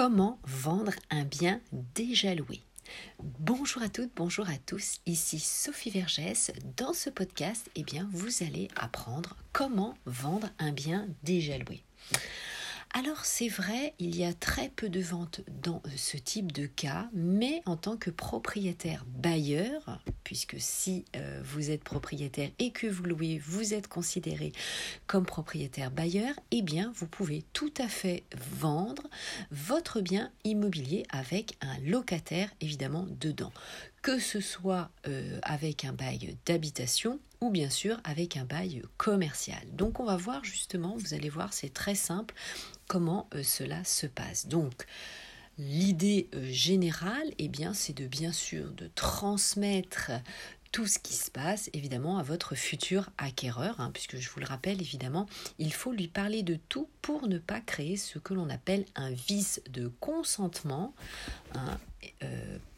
Comment vendre un bien déjà loué Bonjour à toutes, bonjour à tous, ici Sophie Vergès. Dans ce podcast, eh bien, vous allez apprendre comment vendre un bien déjà loué. Alors c'est vrai, il y a très peu de ventes dans ce type de cas, mais en tant que propriétaire bailleur, puisque si euh, vous êtes propriétaire et que vous louez, vous êtes considéré comme propriétaire bailleur, eh bien vous pouvez tout à fait vendre votre bien immobilier avec un locataire évidemment dedans que ce soit euh, avec un bail d'habitation ou bien sûr avec un bail commercial. Donc on va voir justement, vous allez voir, c'est très simple comment euh, cela se passe. Donc l'idée euh, générale, eh bien, c'est de bien sûr de transmettre tout ce qui se passe évidemment à votre futur acquéreur, hein, puisque je vous le rappelle évidemment, il faut lui parler de tout pour ne pas créer ce que l'on appelle un vice de consentement. Hein,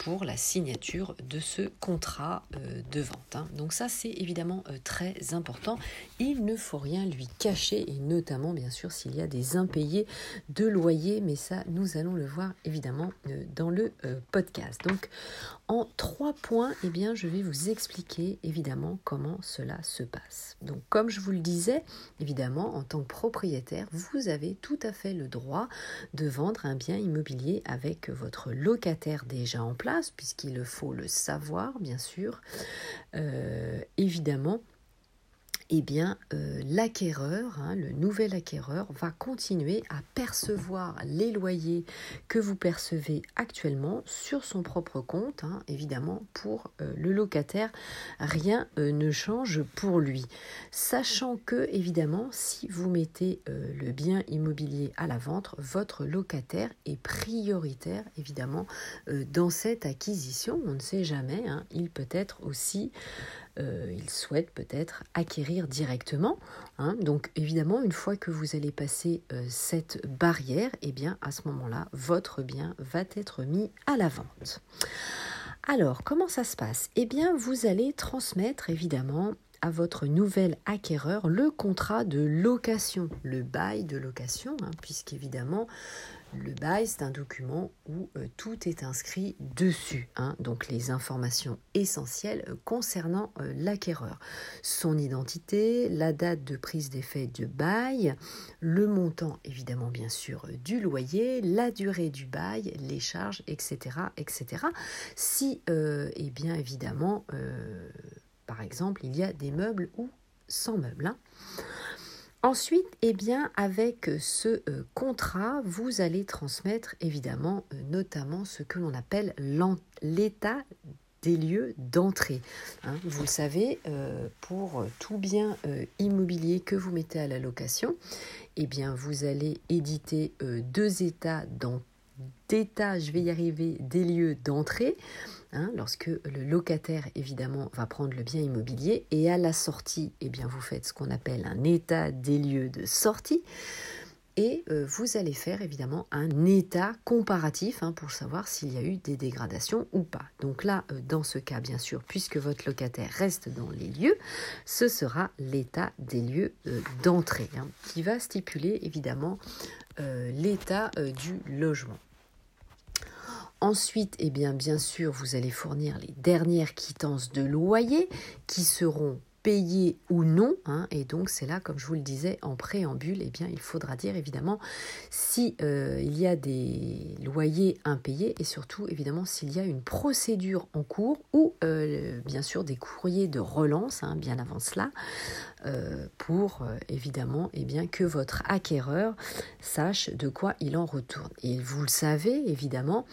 pour la signature de ce contrat euh, de vente. Hein. Donc ça, c'est évidemment euh, très important. Il ne faut rien lui cacher, et notamment, bien sûr, s'il y a des impayés de loyer, mais ça, nous allons le voir évidemment dans le podcast. Donc, en trois points, eh bien, je vais vous expliquer évidemment comment cela se passe. Donc, comme je vous le disais, évidemment, en tant que propriétaire, vous avez tout à fait le droit de vendre un bien immobilier avec votre locataire déjà en place, puisqu'il faut le savoir, bien sûr. Euh, évidemment, eh bien, euh, l'acquéreur, hein, le nouvel acquéreur, va continuer à percevoir les loyers que vous percevez actuellement sur son propre compte. Hein. évidemment, pour euh, le locataire, rien euh, ne change pour lui. Sachant que, évidemment, si vous mettez le bien immobilier à la vente, votre locataire est prioritaire, évidemment, dans cette acquisition. On ne sait jamais, hein. il peut être aussi euh, il souhaite peut-être acquérir directement. Hein. Donc évidemment, une fois que vous allez passer euh, cette barrière, eh bien à ce moment-là, votre bien va être mis à la vente. Alors, comment ça se passe? Eh bien, vous allez transmettre évidemment à votre nouvel acquéreur le contrat de location, le bail de location, hein, puisqu'évidemment, le bail, c'est un document où euh, tout est inscrit dessus, hein. donc les informations essentielles euh, concernant euh, l'acquéreur. Son identité, la date de prise d'effet de bail, le montant évidemment bien sûr du loyer, la durée du bail, les charges, etc. etc. Si, eh bien évidemment, par exemple, il y a des meubles ou sans meubles. Hein. Ensuite, eh bien, avec ce euh, contrat, vous allez transmettre évidemment euh, notamment ce que l'on appelle l'état des lieux d'entrée. Hein. vous le savez, euh, pour tout bien immobilier que vous mettez à la location, eh bien, vous allez éditer deux états d'état, je vais y arriver, des lieux d'entrée. Hein, lorsque le locataire évidemment va prendre le bien immobilier et à la sortie, eh bien vous faites ce qu'on appelle un état des lieux de sortie et euh, vous allez faire évidemment un état comparatif hein, pour savoir s'il y a eu des dégradations ou pas. Donc là, euh, dans ce cas, bien sûr, puisque votre locataire reste dans les lieux, ce sera l'état des lieux euh, d'entrée hein, qui va stipuler évidemment l'état du logement. Ensuite, eh bien, bien sûr, vous allez fournir les dernières quittances de loyer qui seront payées ou non. Hein, et donc, c'est là, comme je vous le disais en préambule, eh bien, il faudra dire évidemment si euh, il y a des loyers impayés et surtout, évidemment, s'il y a une procédure en cours ou, euh, bien sûr, des courriers de relance, hein, bien avant cela, euh, pour évidemment eh bien, que votre acquéreur sache de quoi il en retourne. Et vous le savez évidemment,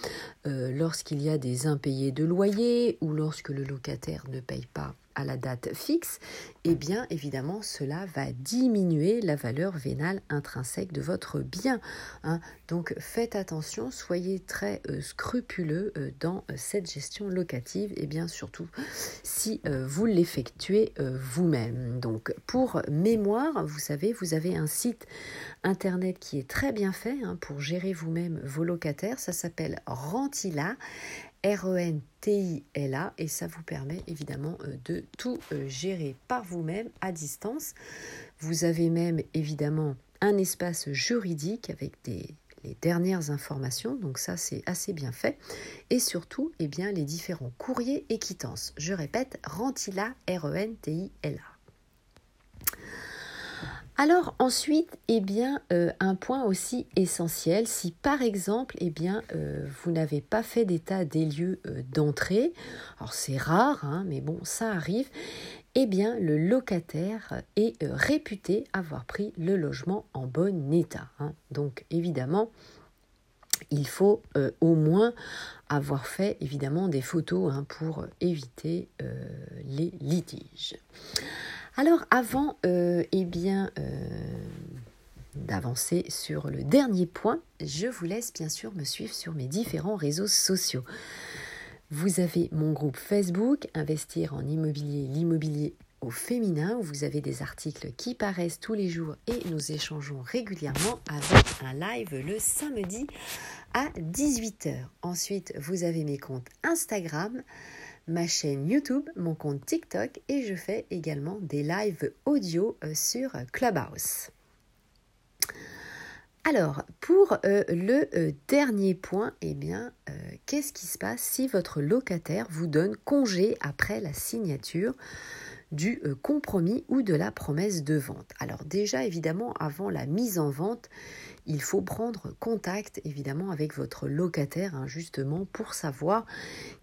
lorsqu'il y a des impayés de loyer ou lorsque le locataire ne paye pas à la date fixe, eh bien évidemment cela va diminuer la valeur vénale intrinsèque de votre bien. Hein. Donc faites attention, soyez très euh, scrupuleux euh, dans euh, cette gestion locative et bien surtout si vous l'effectuez vous-même. Donc pour mémoire, vous savez, vous avez un site internet qui est très bien fait hein, pour gérer vous-même vos locataires. Ça s'appelle Rentila. R-E-N-T-I-L-A et ça vous permet évidemment euh, de tout euh, gérer par vous-même à distance. Vous avez même évidemment un espace juridique avec des les dernières informations, donc ça c'est assez bien fait, et surtout eh bien, les différents courriers et quittances. Je répète, Rentila, R-E-N-T-I-L-A. Alors ensuite, eh bien, euh, un point aussi essentiel, si par exemple, eh bien, euh, vous n'avez pas fait d'état des lieux euh, d'entrée, alors c'est rare, hein, mais bon, ça arrive, eh bien, le locataire est réputé avoir pris le logement en bon état. Hein. Donc évidemment, il faut au moins avoir fait évidemment des photos hein, pour éviter les litiges. Alors avant euh, eh bien, euh, d'avancer sur le dernier point, je vous laisse bien sûr me suivre sur mes différents réseaux sociaux. Vous avez mon groupe Facebook, Investir en immobilier, l'immobilier au féminin, où vous avez des articles qui paraissent tous les jours et nous échangeons régulièrement avec un live le samedi à 18h. Ensuite, vous avez mes comptes Instagram, ma chaîne YouTube, mon compte TikTok et je fais également des lives audio euh, sur Clubhouse. Alors, pour euh, le euh, dernier point, eh bien, qu'est-ce qui se passe si votre locataire vous donne congé après la signature? Du compromis ou de la promesse de vente Alors déjà, évidemment, avant la mise en vente, il faut prendre contact évidemment avec votre locataire hein, justement pour savoir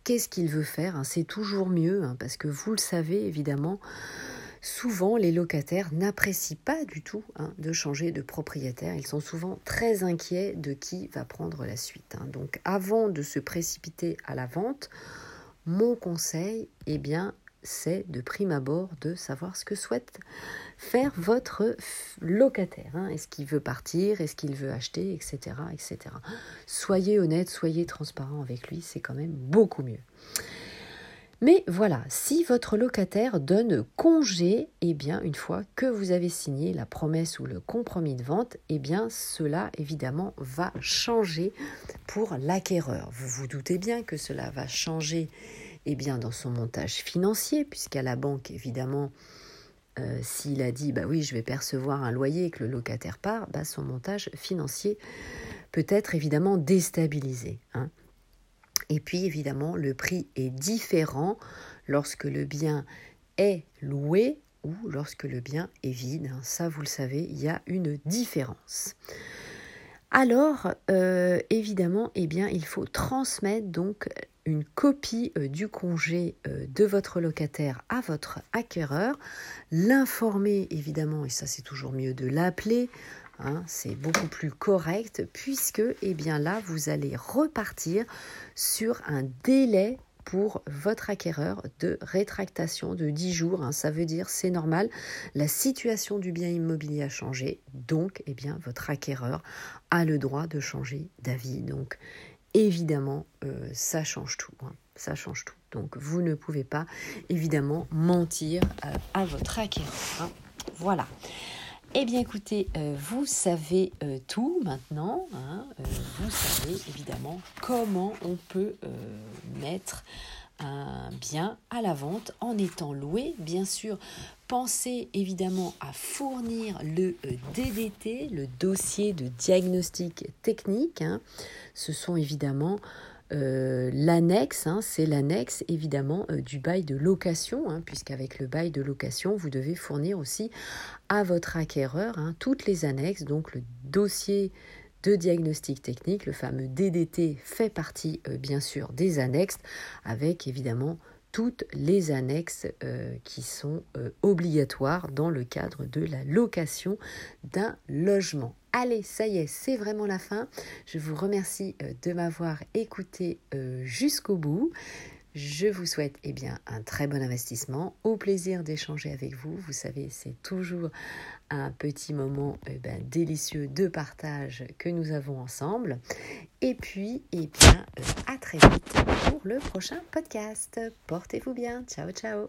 qu'est-ce qu'il veut faire. Hein. C'est toujours mieux hein, parce que vous le savez évidemment. Souvent, les locataires n'apprécient pas du tout de changer de propriétaire. Ils sont souvent très inquiets de qui va prendre la suite. Donc, avant de se précipiter à la vente, mon conseil, eh bien, c'est de prime abord de savoir ce que souhaite faire votre locataire. Hein. Est-ce qu'il veut partir Est-ce qu'il veut acheter Etc. etc. Soyez honnête, soyez transparent avec lui, c'est quand même beaucoup mieux. Mais voilà, si votre locataire donne congé, eh bien, une fois que vous avez signé la promesse ou le compromis de vente, eh bien, cela évidemment va changer pour l'acquéreur. Vous vous doutez bien que cela va changer eh bien, dans son montage financier, puisqu'à la banque, évidemment, euh, s'il a dit bah oui, je vais percevoir un loyer et que le locataire part, bah, son montage financier peut être évidemment déstabilisé. Hein. Et puis évidemment, le prix est différent lorsque le bien est loué ou lorsque le bien est vide. Hein. Ça, vous le savez, il y a une différence. Alors, euh, évidemment, eh bien, il faut transmettre donc une copie euh, du congé euh, de votre locataire à votre acquéreur, l'informer évidemment, et ça c'est toujours mieux de l'appeler, hein, c'est beaucoup plus correct, puisque eh bien là vous allez repartir sur un délai pour votre acquéreur de rétractation de 10 jours. Hein. ça veut dire c'est normal, la situation du bien immobilier a changé, donc eh bien votre acquéreur a le droit de changer d'avis. Donc évidemment, euh, ça change tout. Hein. ça change tout. Donc, vous ne pouvez pas, évidemment, mentir euh, à votre acquéreur. Hein. Voilà. Eh bien, écoutez, euh, vous savez tout maintenant. Hein. vous savez, évidemment, comment on peut mettre un bien à la vente en étant loué. Bien sûr, pensez évidemment à fournir le euh, DDT, le dossier de diagnostic technique. Hein. Ce sont évidemment euh, l'annexe, hein, c'est l'annexe évidemment euh, du bail de location, hein, puisqu'avec le bail de location, vous devez fournir aussi à votre acquéreur toutes les annexes, donc le dossier de diagnostic technique, le fameux DDT fait partie euh, bien sûr des annexes, avec évidemment toutes les annexes euh, qui sont euh, obligatoires dans le cadre de la location d'un logement. Allez, ça y est, c'est vraiment la fin. Je vous remercie de m'avoir écouté jusqu'au bout. Je vous souhaite eh bien, un très bon investissement. Au plaisir d'échanger avec vous. Vous savez, c'est toujours un petit moment eh ben, délicieux de partage que nous avons ensemble. Et puis, eh bien, euh, à très vite pour le prochain podcast. Portez-vous bien. Ciao, ciao.